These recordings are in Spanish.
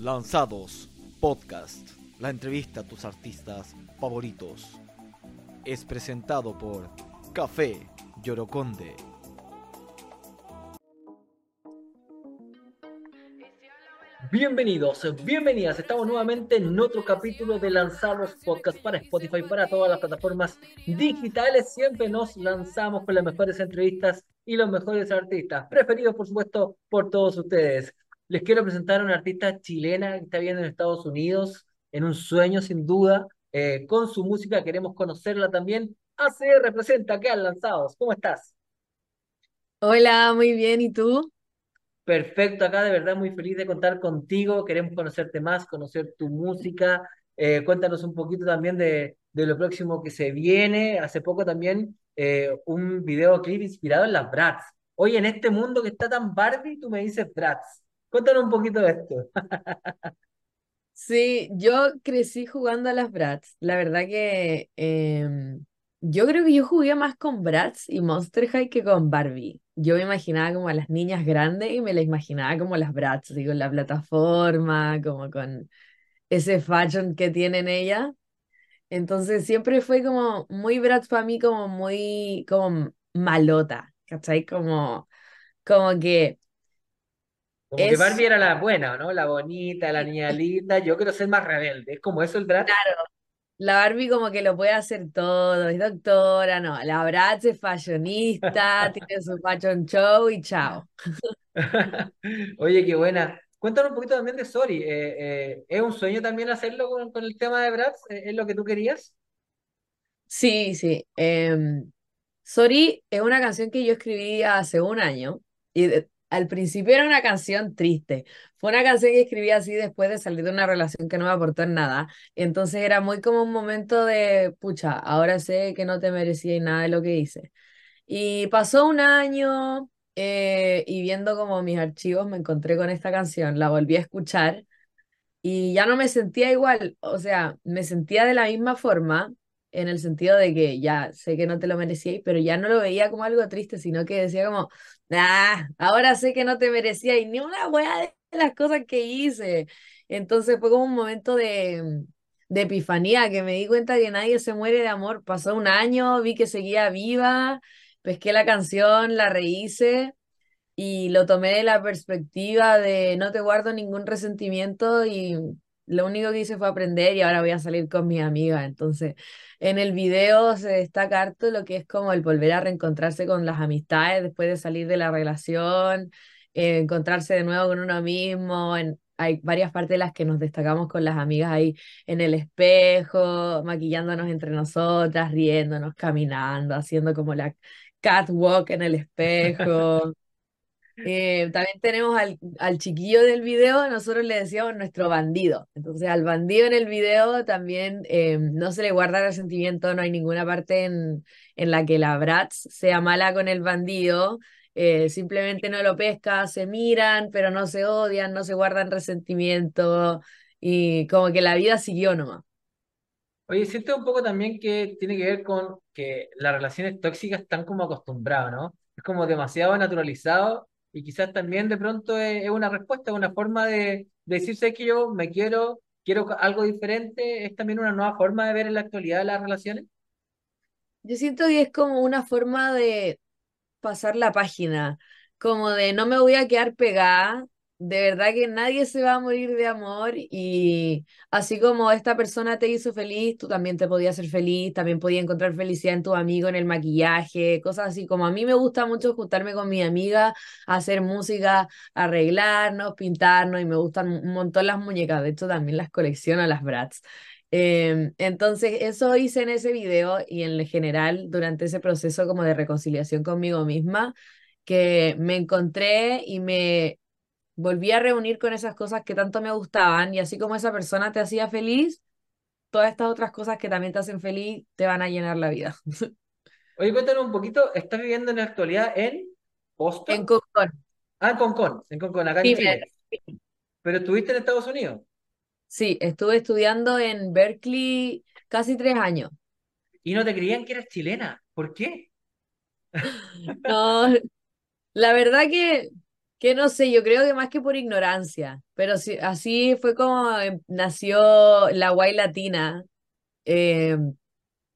Lanzados Podcast, la entrevista a tus artistas favoritos. Es presentado por Café Yoroconde. Bienvenidos, bienvenidas. Estamos nuevamente en otro capítulo de Lanzados Podcast para Spotify, para todas las plataformas digitales. Siempre nos lanzamos con las mejores entrevistas y los mejores artistas, preferidos por supuesto por todos ustedes. Les quiero presentar a una artista chilena que está viviendo en Estados Unidos, en un sueño sin duda. Eh, con su música queremos conocerla también. ACR representa acá en Lanzados. ¿Cómo estás? Hola, muy bien. ¿Y tú? Perfecto, acá de verdad muy feliz de contar contigo. Queremos conocerte más, conocer tu música. Eh, cuéntanos un poquito también de, de, lo próximo que se viene. Hace poco también eh, un videoclip inspirado en las Bratz. Hoy en este mundo que está tan Barbie, tú me dices Bratz. Cuéntanos un poquito de esto. Sí, yo crecí jugando a las Bratz. La verdad que em, yo creo que yo jugué más con Bratz y Monster High que con Barbie. Yo me imaginaba como a las niñas grandes y me las imaginaba como las Bratz, digo, la plataforma, como con ese fashion que tienen ellas. Entonces siempre fue como muy Bratz para mí, como muy, como malota, ¿cachai? Como, como que como que Barbie era la buena, ¿no? La bonita, la niña linda. Yo quiero ser más rebelde. ¿Es como eso el Bratz? Claro. La Barbie como que lo puede hacer todo, es doctora, no. La Bratz es fashionista, tiene su fashion show y chao. Oye, qué buena. Cuéntanos un poquito también de Sorry. Eh, eh, ¿es un sueño también hacerlo con, con el tema de Bratz? ¿Es lo que tú querías? Sí, sí. Em, Sorry es una canción que yo escribí hace un año y al principio era una canción triste. Fue una canción que escribí así después de salir de una relación que no me aportó en nada. Entonces era muy como un momento de, pucha, ahora sé que no te merecía nada de lo que hice. Y pasó un año eh, y viendo como mis archivos me encontré con esta canción, la volví a escuchar y ya no me sentía igual, o sea, me sentía de la misma forma, en el sentido de que ya sé que no te lo merecías, pero ya no lo veía como algo triste, sino que decía como, ah, ahora sé que no te merecía y ni una weá de las cosas que hice. Entonces fue como un momento de, de epifanía, que me di cuenta que nadie se muere de amor. Pasó un año, vi que seguía viva, pesqué la canción, la rehice y lo tomé de la perspectiva de no te guardo ningún resentimiento y lo único que hice fue aprender y ahora voy a salir con mis amigas. Entonces, en el video se destaca harto lo que es como el volver a reencontrarse con las amistades después de salir de la relación, eh, encontrarse de nuevo con uno mismo. En, hay varias partes de las que nos destacamos con las amigas ahí en el espejo, maquillándonos entre nosotras, riéndonos, caminando, haciendo como la catwalk en el espejo. Eh, también tenemos al, al, chiquillo del video, nosotros le decíamos nuestro bandido. Entonces al bandido en el video también eh, no se le guarda resentimiento, no hay ninguna parte en, en la que la Bratz sea mala con el bandido. Eh, simplemente no lo pesca, se miran, pero no se odian, no se guardan resentimiento y como que la vida siguió nomás. Oye, siento un poco también que tiene que ver con que las relaciones tóxicas están como acostumbradas, ¿no? Es como demasiado naturalizado y quizás también de pronto es, una respuesta, una forma de, decirse que yo me quiero, quiero algo diferente, es también una nueva forma de ver en la actualidad las relaciones. Yo siento que es como una forma de pasar la página, como de no me voy a quedar pegada de verdad que nadie se va a morir de amor y así como esta persona te hizo feliz, tú también te podías ser feliz, también podías encontrar felicidad en tu amigo, en el maquillaje, cosas así como a mí me gusta mucho juntarme con mi amiga, hacer música, arreglarnos, pintarnos y me gustan un montón las muñecas, de hecho también las colecciono las Bratz. Em, entonces, eso hice en ese video y en general durante ese proceso como de reconciliación conmigo misma, que me encontré y me volví a reunir con esas cosas que tanto me gustaban y así como esa persona te hacía feliz, todas estas otras cosas que también te hacen feliz te van a llenar la vida. Oye, cuéntanos un poquito, ¿estás viviendo en la actualidad en Boston? En Concon. Ah, en Concon, en Concon, acá en Chile. ¿Pero estuviste en Estados Unidos? Sí, estuve estudiando en Berkeley casi tres años. ¿Y no te creían que eras chilena? ¿Por qué? No, la verdad que Que no sé, yo creo que más que por ignorancia, pero sí, así fue como em, nació la guay latina. Eh,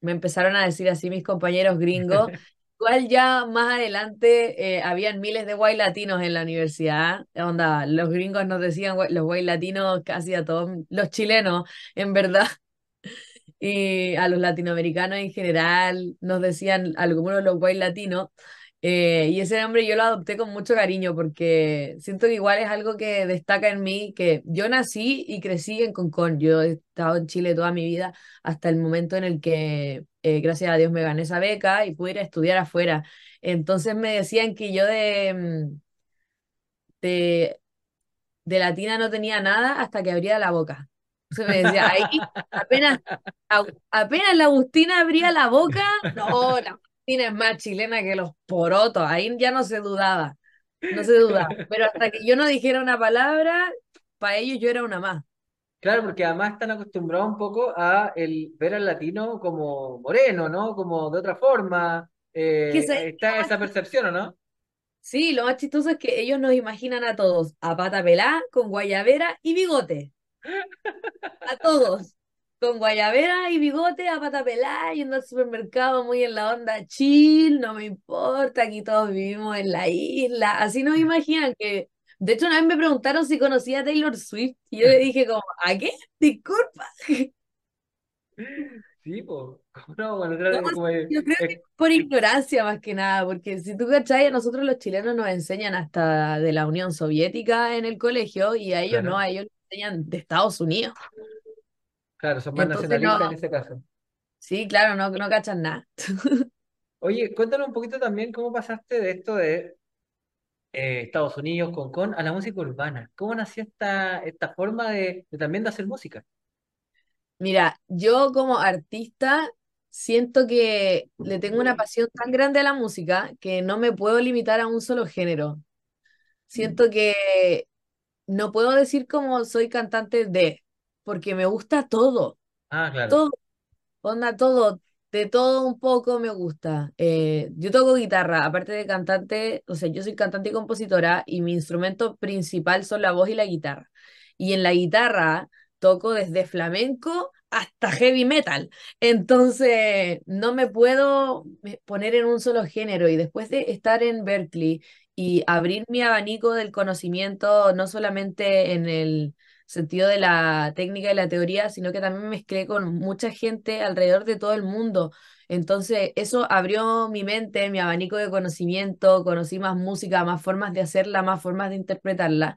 me empezaron a decir así mis compañeros gringos. Igual ya más adelante eh, habían miles de guay latinos en la universidad. Onda, los gringos nos decían los guay latinos casi a todos, los chilenos, en verdad. Y a los latinoamericanos en general nos decían algunos los guay latinos. Eh, y ese nombre yo lo adopté con mucho cariño porque siento que igual es algo que destaca en mí, que yo nací y crecí en Concón. Yo he estado en Chile toda mi vida hasta el momento en el que, eh, gracias a Dios, me gané esa beca y pude ir a estudiar afuera. Entonces me decían que yo de, mm, de, de latina no tenía nada hasta que abría la boca. Entonces me decía, ahí apenas, apenas la Agustina abría la boca, no, la Agustina es más chilena que los porotos, ahí ya no se dudaba, no se dudaba. Pero hasta que yo no dijera una palabra, para ellos yo era una más. Claro, porque además están acostumbrados un poco a el ver al latino como moreno, ¿no? Como de otra forma. Eh, se- está esa percepción, ¿o no? Sí, lo más chistoso es que ellos nos imaginan a todos a pata pelá, con guayabera y bigote. A todos. Con guayabera y bigote, a pata pelá, yendo al supermercado muy en la onda chill, no me importa, aquí todos vivimos en la isla. Así nos imaginan que. De hecho, una vez me preguntaron si conocía a Taylor Swift y yo le dije como, ¿a qué? Disculpa. Sí, pues. No, bueno, No, como es- Yo creo que es- por ignorancia más que nada, porque si tú cachai, a nosotros los chilenos nos enseñan hasta de la Unión Soviética en el colegio y a ellos Claro. no, a ellos les enseñan de Estados Unidos. Claro, son más Entonces nacionalistas no, en ese caso. sí, claro, no, no cachan nada. Oye, cuéntanos un poquito también cómo pasaste de esto de eh, Estados Unidos, Concón, a la música urbana. ¿Cómo nació esta, esta forma de, de también de hacer música? Mira, yo como artista siento que le tengo una pasión tan grande a la música que no me puedo limitar a un solo género. Siento que no puedo decir como soy cantante de, porque me gusta todo. Ah, claro. Todo, onda, todo, de todo un poco me gusta. Eh, yo toco guitarra, aparte de cantante, o sea, yo soy cantante y compositora y mi instrumento principal son la voz y la guitarra. Y en la guitarra toco desde flamenco hasta heavy metal. Entonces, no me puedo poner en un solo género. Y después de estar en Berkeley y abrir mi abanico del conocimiento, no solamente en el sentido de la técnica y la teoría, sino que también me mezclé con mucha gente alrededor de todo el mundo. Entonces, eso abrió mi mente, mi abanico de conocimiento, conocí más música, más formas de hacerla, más formas de interpretarla.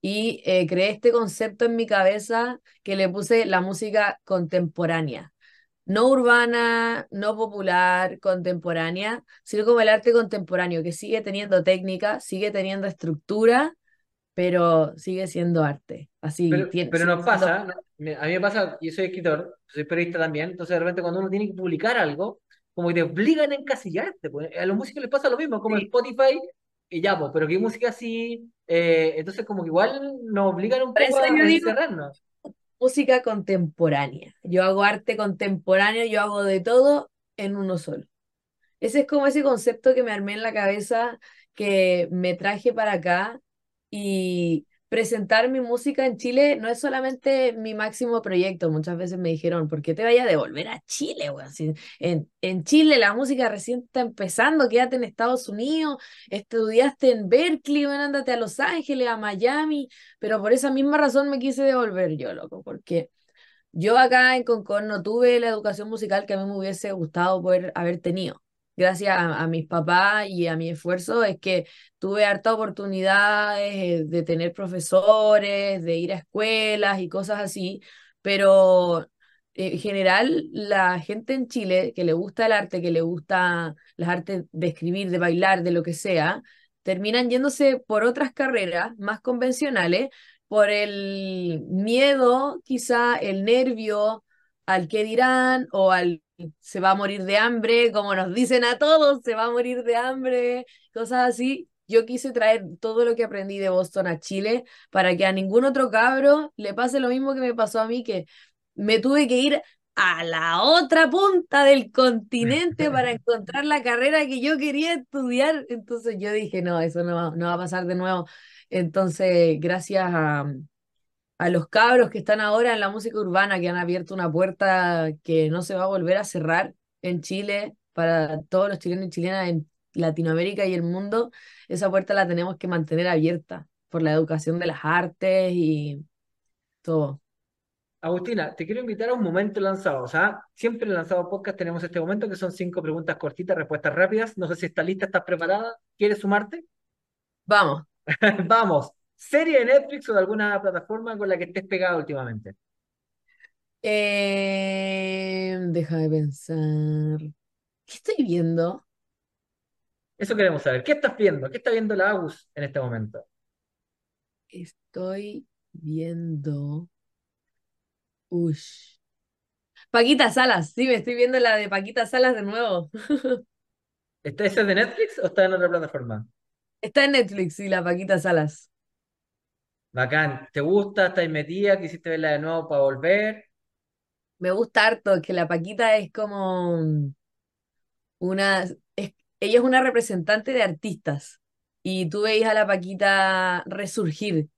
Y eh, creé este concepto en mi cabeza que le puse la música contemporánea. No urbana, no popular, contemporánea, sino como el arte contemporáneo, que sigue teniendo técnica, sigue teniendo estructura, pero sigue siendo arte. Así Pero, tiene, pero nos siendo- pasa, ¿no? Me- a mí me pasa, yo soy escritor, soy periodista también, entonces de repente cuando uno tiene que publicar algo, como que te obligan a encasillarte, pues. A los músicos les pasa lo mismo, como Sí. Spotify, y ya, pues, pero qué música así, eh, entonces como que igual nos obligan un poco a, encerrarnos. música contemporánea. Yo hago arte contemporáneo, yo hago de todo en uno solo. Ese es como ese concepto que me armé en la cabeza, que me traje para acá y presentar mi música en Chile no es solamente mi máximo proyecto. Muchas veces me dijeron, ¿por qué te vayas a devolver a Chile? Si en, en Chile la música recién está empezando, quédate en Estados Unidos, estudiaste en Berkeley, weón, ándate a Los Ángeles, a Miami, pero por esa misma razón me quise devolver yo, loco, porque yo acá en Concón no tuve la educación musical que a mí me hubiese gustado poder haber tenido. Gracias a, mis papás y a mi esfuerzo es que tuve hartas oportunidades eh, de tener profesores, de ir a escuelas y cosas así, pero eh, en general la gente en Chile que le gusta el arte, que le gusta las artes de escribir, de bailar, de lo que sea, terminan yéndose por otras carreras más convencionales por el miedo, quizá el nervio al que dirán o al se va a morir de hambre, como nos dicen a todos, se va a morir de hambre, cosas así. Yo quise traer todo lo que aprendí de Boston a Chile para que a ningún otro cabro le pase lo mismo que me pasó a mí, que me tuve que ir a la otra punta del continente para encontrar la carrera que yo quería estudiar. Entonces yo dije, no, eso no va, no va a pasar de nuevo. Entonces, gracias a, a los cabros que están ahora en la música urbana, que han abierto una puerta que no se va a volver a cerrar en Chile para todos los chilenos y chilenas en Latinoamérica y el mundo, esa puerta la tenemos que mantener abierta por la educación de las artes y todo. Agustina, te quiero invitar a un momento lanzado. O sea, siempre en Lanzado Podcast tenemos este momento que son cinco preguntas cortitas, respuestas rápidas. No sé si estás lista, estás preparada. ¿Quieres sumarte? Vamos. Vamos. ¿Serie de Netflix o de alguna plataforma con la que estés pegada últimamente? Eh, deja de pensar. ¿Qué estoy viendo? Eso queremos saber. ¿Qué estás viendo? ¿Qué está viendo la Agus en este momento? Estoy viendo. Ush. Paquita Salas, sí, me estoy viendo la de Paquita Salas de nuevo. ¿Está esa de Netflix o está en otra plataforma? Está en Netflix, sí, la Paquita Salas. Bacán. ¿Te gusta? ¿Estás metida? ¿Quisiste verla de nuevo para volver? Me gusta harto que la Paquita es como una, es- ella es una representante de artistas y tú veis a la Paquita resurgir.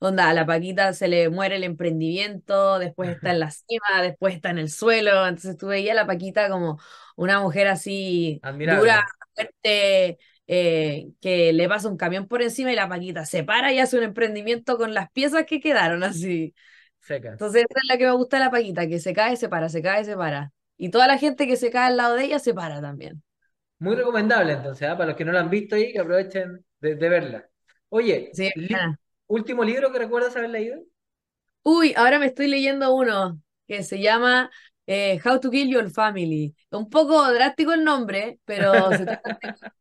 Onda, a la Paquita se le muere el emprendimiento, después está en la cima, después está en el suelo. Entonces tú veías a la Paquita como una mujer así Admirable. dura, fuerte, eh, que le pasa un camión por encima y la Paquita se para y hace un emprendimiento con las piezas que quedaron así. Seca. Entonces, esa es la que me gusta de la Paquita, que se cae, se para, se cae, se para. Y toda la gente que se cae al lado de ella se para también. Muy recomendable entonces, ¿ah? Para los que no la han visto ahí, que aprovechen de, de verla. Oye, Sí, li-. ¿último libro que recuerdas haber leído? Uy, ahora me estoy leyendo uno que se llama eh, How to Kill Your Family. Un poco drástico el nombre, pero se trata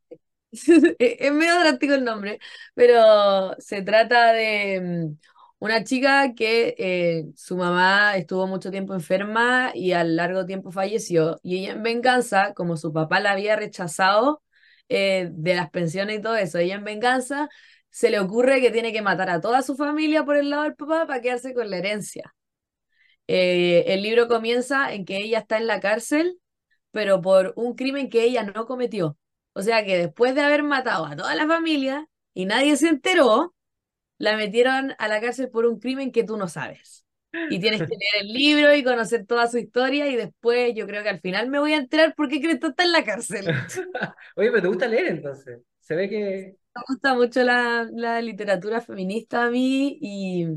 es medio drástico el nombre, pero se trata de mm, una chica que eh, su mamá estuvo mucho tiempo enferma y al largo tiempo falleció. Y ella en venganza, como su papá la había rechazado eh, de las pensiones y todo eso, ella en venganza se le ocurre que tiene que matar a toda su familia por el lado del papá para quedarse con la herencia. Eh, el libro comienza en que ella está en la cárcel, pero por un crimen que ella no cometió. O sea que después de haber matado a toda la familia y nadie se enteró, la metieron a la cárcel por un crimen que tú no sabes. Y tienes que leer el libro y conocer toda su historia y después yo creo que al final me voy a enterar por qué Cristo está en la cárcel. Oye, pero te gusta leer entonces. Se ve que Me gusta mucho la, la literatura feminista a mí y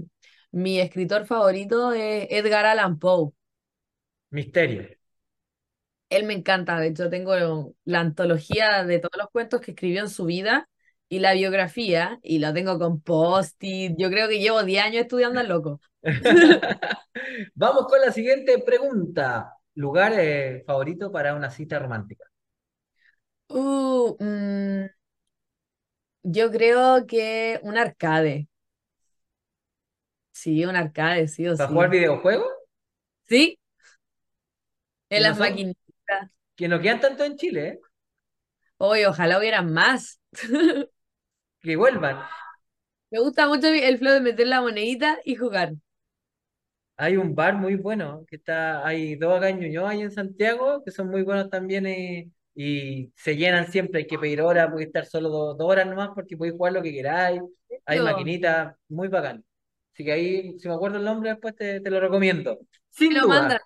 mi escritor favorito es Edgar Allan Poe. misterio. Él me encanta, de hecho tengo la antología de todos los cuentos que escribió en su vida y la biografía y lo tengo con post-it. Yo creo que llevo 10 años estudiando al loco. Vamos con la siguiente pregunta. ¿Lugar eh, favorito para una cita romántica? Uh, mm, yo creo que un arcade. Sí, un arcade, sí o ¿Para jugar sí. videojuegos? Sí, en las son, maquinitas. Que no quedan tanto en Chile, ¿eh? Hoy ojalá hubieran más. Que vuelvan. Me gusta mucho el flow de meter la monedita y jugar. Hay un bar muy bueno, que está, hay dos acá en Ñuñoa y en Santiago, que son muy buenos también eh, y se llenan siempre, hay que pedir horas, puede estar solo dos, dos horas nomás porque podéis jugar lo que queráis, hay maquinitas, muy bacán. Así que ahí, si me acuerdo el nombre después te, te lo recomiendo. Sin lo mandan. duda,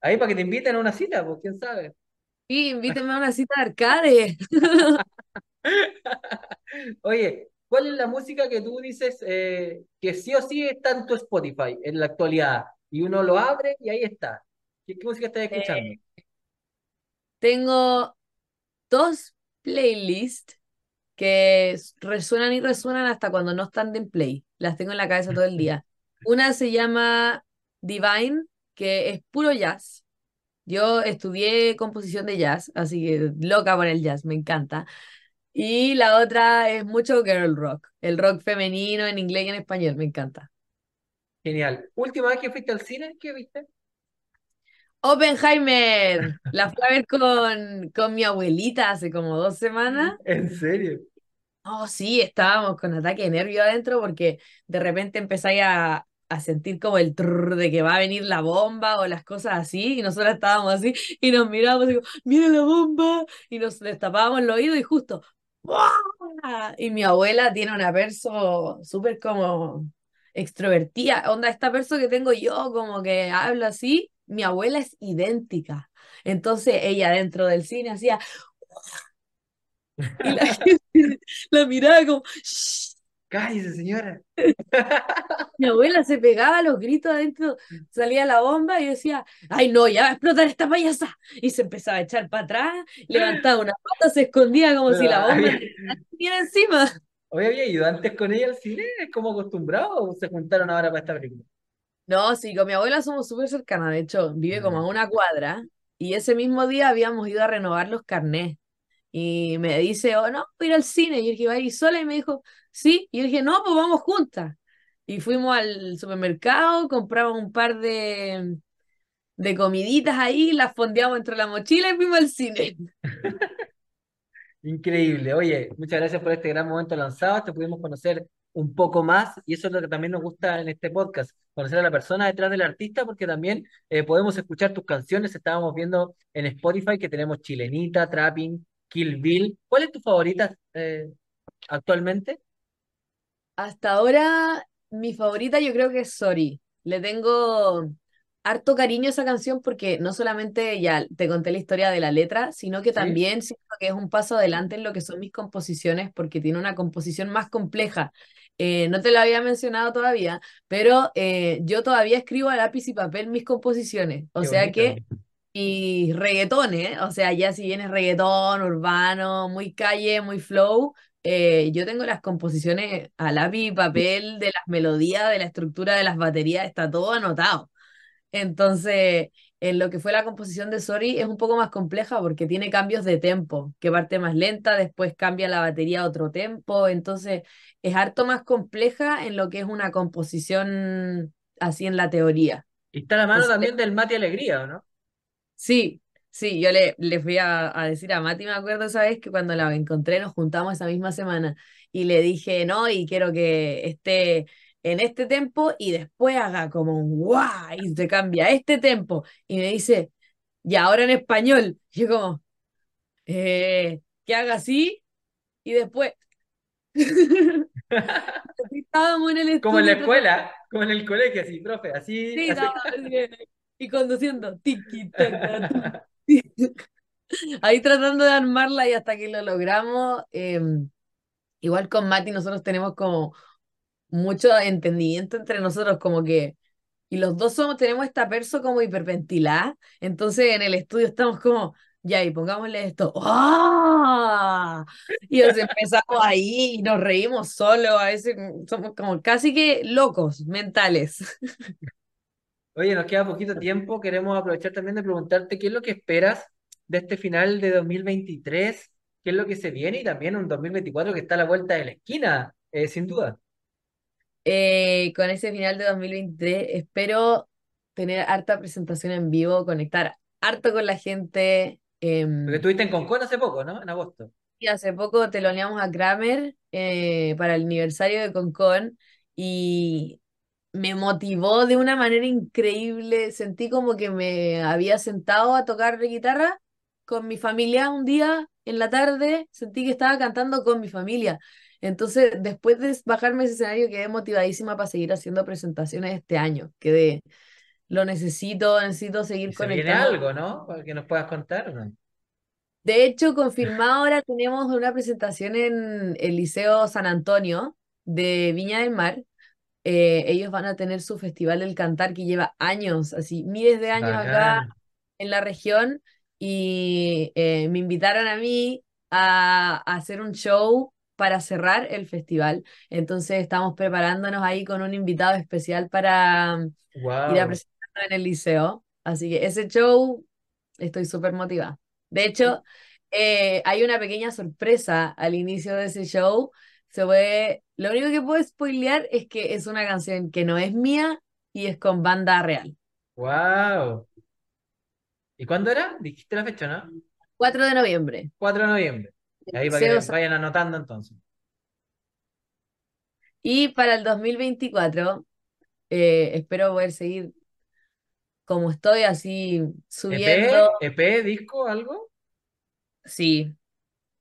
ahí para que te inviten a una cita, pues quién sabe. Sí, invítenme a una cita de arcade. Oye, ¿cuál es la música que tú dices eh, que sí o sí está en tu Spotify en la actualidad? Y uno lo abre y ahí está. ¿Qué, qué música estás escuchando? Eh, tengo dos playlists que resuenan y resuenan hasta cuando no están en play. Las tengo en la cabeza todo el día. Una se llama Divine, que es puro jazz. Yo estudié composición de jazz, así que loca por el jazz, me encanta. Y la otra es mucho girl rock, el rock femenino en inglés y en español, me encanta. Genial. Última vez que fuiste al cine, ¿qué viste? Oppenheimer, la fui a ver con, con mi abuelita hace como dos semanas. ¿En serio? Oh, sí, estábamos con ataque de nervio adentro porque de repente empezáis a, a sentir como el trrr de que va a venir la bomba o las cosas así, y nosotros estábamos así y nos mirábamos y digo, mira la bomba, y nos destapábamos el oído y justo, ¡buah! y mi abuela tiene una perso súper como extrovertida, onda, esta perso que tengo yo como que habla así, mi abuela es idéntica. Entonces ella dentro del cine hacía, y la gente la miraba como. Cállese, señora. Mi abuela se pegaba los gritos adentro, salía la bomba y decía, ay no, ya va a explotar esta payasa. Y se empezaba a echar para atrás, levantaba una pata, se escondía como si la bomba estuviera encima. ¿Hoy había ido antes con ella al cine? ¿Es como acostumbrado o se juntaron ahora para esta película? No, sí, con mi abuela somos súper cercanas, de hecho, vive como a una cuadra y ese mismo día habíamos ido a renovar los carnés. Y me dice, oh, no, voy a ir al cine. Y yo dije, ¿va a ir sola? Y me dijo, sí. Y yo dije, no, pues vamos juntas. Y fuimos al supermercado, compramos un par de, de comiditas ahí, las fondeamos entre la mochila y fuimos al cine. Increíble. Oye, muchas gracias por este gran momento lanzado. Te pudimos conocer un poco más y eso es lo que también nos gusta en este podcast, conocer a la persona detrás del artista porque también eh, podemos escuchar tus canciones. Estábamos viendo en Spotify que tenemos Chilenita, Trapping, Kill Bill. ¿Cuál es tu favorita eh, actualmente? Hasta ahora, mi favorita yo creo que es Sorry. Le tengo harto cariño a esa canción porque no solamente ya te conté la historia de la letra, sino que Sí. también siento que es un paso adelante en lo que son mis composiciones porque tiene una composición más compleja. Eh, no te lo había mencionado todavía, pero eh, yo todavía escribo a lápiz y papel mis composiciones. O Qué sea bonito. que y reggaetón, ¿eh? O sea, ya si vienes reggaetón, urbano, muy calle, muy flow, eh, yo tengo las composiciones a lápiz y papel de las melodías, de la estructura de las baterías, está todo anotado. Entonces, en lo que fue la composición de Sorry es un poco más compleja porque tiene cambios de tempo, que parte más lenta, después cambia la batería a otro tempo, entonces es harto más compleja en lo que es una composición así en la teoría. Y está la mano Entonces, también del Mati Alegría, ¿o no? Sí, sí, yo le, le fui a, a decir a Mati, me acuerdo esa vez que cuando la encontré nos juntamos esa misma semana y le dije, no, y quiero que esté en este tempo y después haga como un guau y se cambia este tempo. Y me dice, y ahora en español. Y yo como, eh, que haga así y después. Estábamos en el Como en la estudio escuela, como en el colegio, así, profe, así, Sí, así. estaba así, y conduciendo, tiki, tiki. Ahí tratando de armarla y hasta que lo logramos, eh, igual con Mati nosotros tenemos como mucho entendimiento entre nosotros, como que, y los dos somos, tenemos esta perso como hiperventilada, entonces en el estudio estamos como, ya, y pongámosle esto, ¡ah! Y nos empezamos ahí y nos reímos solo, a veces somos como casi que locos mentales. Oye, nos queda poquito tiempo. Queremos aprovechar también de preguntarte qué es lo que esperas de este final de 2023, qué es lo que se viene y también un 2024 que está a la vuelta de la esquina, eh, sin duda. Eh, con ese final de 2023 espero tener harta presentación en vivo, conectar harto con la gente. em, Porque estuviste en Concon hace poco, ¿no? En agosto. y hace poco teloneamos a Kramer eh, para el aniversario de Concon y me motivó de una manera increíble. Sentí como que me había sentado a tocar de guitarra con mi familia un día en la tarde, sentí que estaba cantando con mi familia. Entonces, después de bajarme ese escenario, quedé motivadísima para seguir haciendo presentaciones este año. Quedé, lo necesito, necesito seguir Y se algo, ¿no? Para que nos puedas contar. De hecho, confirmado ahora tenemos una presentación en el Liceo San Antonio de Viña del Mar. Eh, ellos van a tener su Festival del Cantar que lleva años, así miles de años acá en la región y eh, me invitaron a mí a, a hacer un show para cerrar el festival. Entonces estamos preparándonos ahí con un invitado especial para mm, ir a Wow. presentarlo en el liceo. Así que ese show estoy súper motivada. De hecho, eh, hay una pequeña sorpresa al inicio de ese show. Se puede, lo único que puedo spoilear es que es una canción que no es mía y es con banda real. Wow. ¿Y cuándo era? Dijiste la fecha, ¿no? 4 de noviembre. 4 de noviembre. el Ahí para que San- vayan anotando entonces. Y para el 2024 Eh, espero poder seguir como estoy, así subiendo. ¿EP? ¿EP? ¿Disco? ¿Algo? Sí,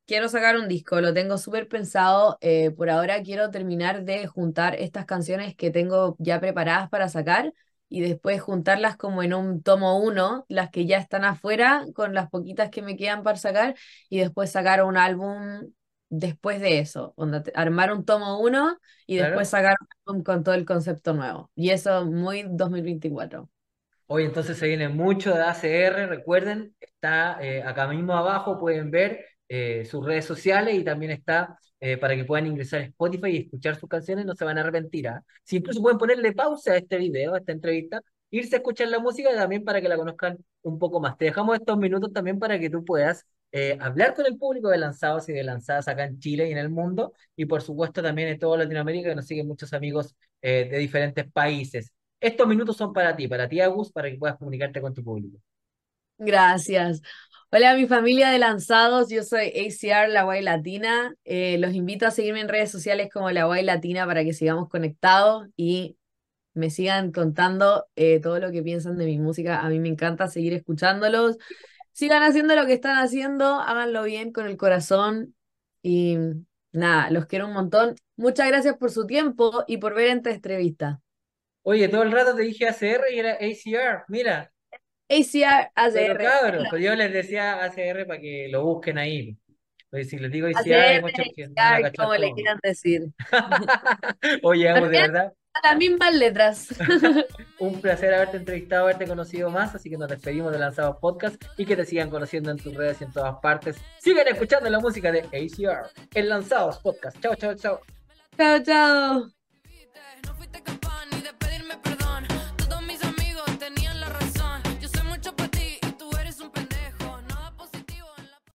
quiero sacar un disco, lo tengo súper pensado. eh, por ahora quiero terminar de juntar estas canciones que tengo ya preparadas para sacar y después juntarlas como en un tomo uno, las que ya están afuera, con las poquitas que me quedan para sacar, y después sacar un álbum después de eso, onda, armar un tomo uno y Claro. después sacar un álbum con todo el concepto nuevo. Y eso muy 2024. Hoy entonces se viene mucho de ACR, recuerden, está eh, acá mismo abajo, pueden ver eh, sus redes sociales y también está eh, para que puedan ingresar a Spotify y escuchar sus canciones, no se van a arrepentir, ¿ah? Si incluso pueden ponerle pausa a este video, a esta entrevista, irse a escuchar la música también para que la conozcan un poco más. Te dejamos estos minutos también para que tú puedas eh, hablar con el público de lanzados y de lanzadas acá en Chile y en el mundo, y por supuesto también en toda Latinoamérica, que nos siguen muchos amigos de diferentes países. Estos minutos son para ti, para ti, Agus, para que puedas comunicarte con tu público. Gracias. Hola, mi familia de lanzados. Yo soy ACR, la Guay Latina. Eh, los invito a seguirme en redes sociales como la Guay Latina para que sigamos conectados y me sigan contando eh, todo lo que piensan de mi música. A mí me encanta seguir escuchándolos. Sigan haciendo lo que están haciendo, háganlo bien con el corazón y nada, los quiero un montón. Muchas gracias por su tiempo y por ver esta entrevista. Oye, todo el rato te dije ACR y era ACR, mira, ACR, pero ACR, cabros, pues yo les decía ACR para que lo busquen ahí. Oye, si les digo ACR, hay ACR, muchos que no a como le quieran decir. Oye, Agus, de verdad, Las mismas letras. un placer haberte entrevistado, haberte conocido más, así que nos despedimos de Lanzados Podcast y que te sigan conociendo en tus redes y en todas partes. Sigan escuchando la música de ACR en Lanzados Podcast. Chao, chao, chao. Chao, chao.